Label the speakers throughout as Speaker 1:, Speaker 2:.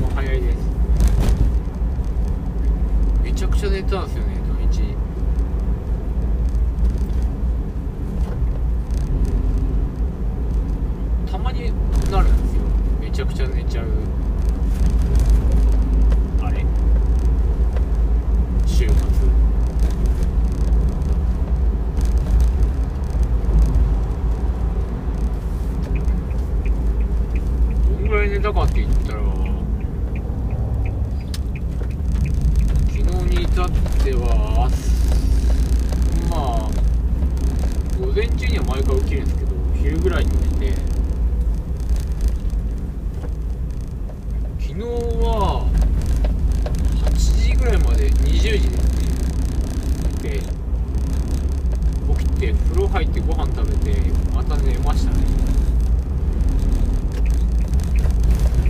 Speaker 1: も早いです。めちゃくちゃ寝てたんですよね土日。たまになるんですよ。めちゃくちゃ寝ちゃう。ってはまあ午前中には毎回起きるんですけど昼ぐらいに寝て昨日は8時ぐらいまで20時ですねで起きて風呂入ってご飯食べてまた寝ましたね。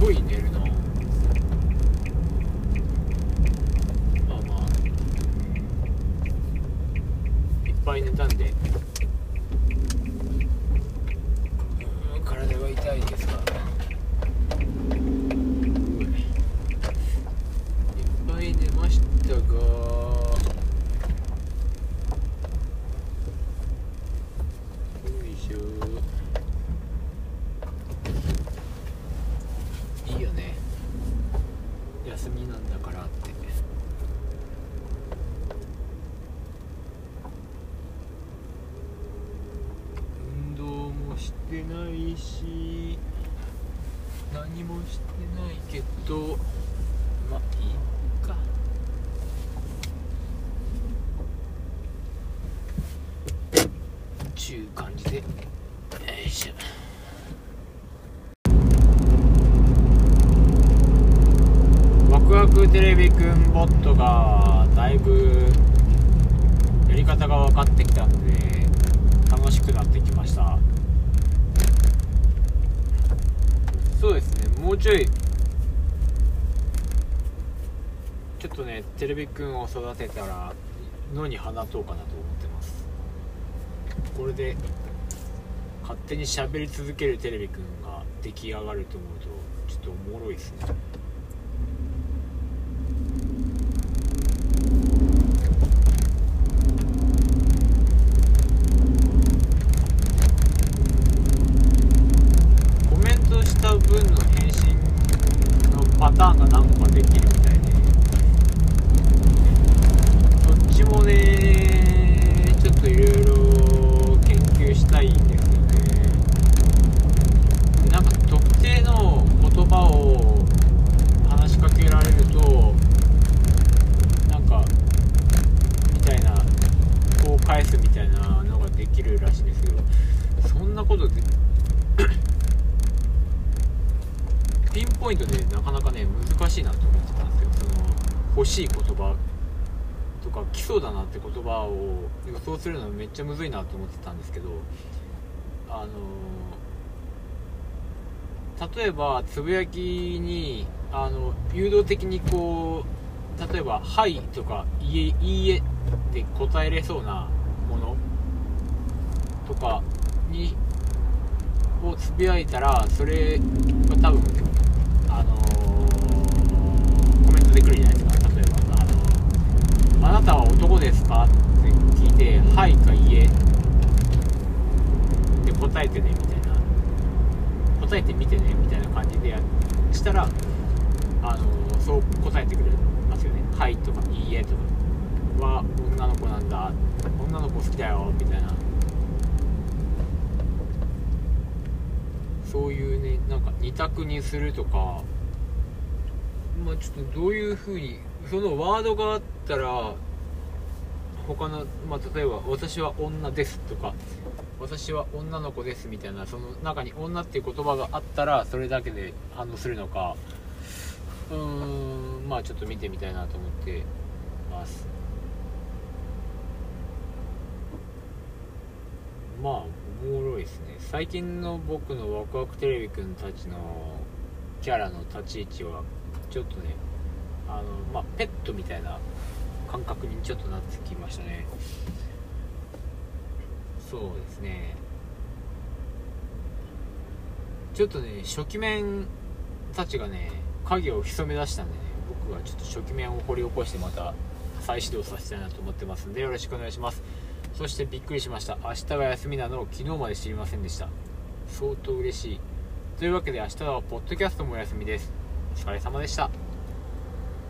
Speaker 1: すごい寝るなまあまあいっぱい寝たんでうん体が痛いですがいっぱい寝ましたがよいしょいいよね。休みなんだからって。運動もしてないし何もしてないけどまあいいか。ちゅう感じで。よいしょ。ワクワクテレビくんボットがだいぶやり方が分かってきたんで楽しくなってきました。そうですね。もうちょいちょっとねテレビくんを育てたら野に放とうかなと思ってます。これで勝手に喋り続けるテレビくんが出来上がると思うとちょっとおもろいですね。コメントした分の返信のパターンが何個かできる。でなかなかね難しいなと思ってたんですよ。その欲しい言葉とか来そうだなって言葉を予想するのめっちゃむずいなと思ってたんですけどあの例えばつぶやきにあの誘導的にこう例えば「はい」とか「いいえ」いいえって答えれそうなものとかにをつぶやいたらそれが多分あのコメントで来るじゃないですか。例えばあのあなたは男ですか?」って聞いて「はい」か「いえ」って答えてねみたいな。答えてみてねみたいな感じでやしたらあのそう答えてくれますよね「はい」とか「いいえ」とかは女の子なんだ。女の子好きだよみたいな。そういうねなんか二択にするとかまあちょっとどういうふうにそのワードがあったら他の、まあ、例えば「私は女です」とか「私は女の子です」みたいなその中に「女」っていう言葉があったらそれだけで反応するのかうーんまあちょっと見てみたいなと思ってます。まあ最近の僕のワクワクテレビくんたちのキャラの立ち位置はちょっとねあのまあペットみたいな感覚にちょっとなってきましたね。そうですね。ちょっとね初期面たちがね影を潜め出したんでね僕はちょっと初期面を掘り起こしてまた再始動させたいなと思ってますんでよろしくお願いします。そしてびっくりしました。明日が休みなのを昨日まで知りませんでした。相当嬉しい。というわけで明日はポッドキャストもお休みです。お疲れ様でした。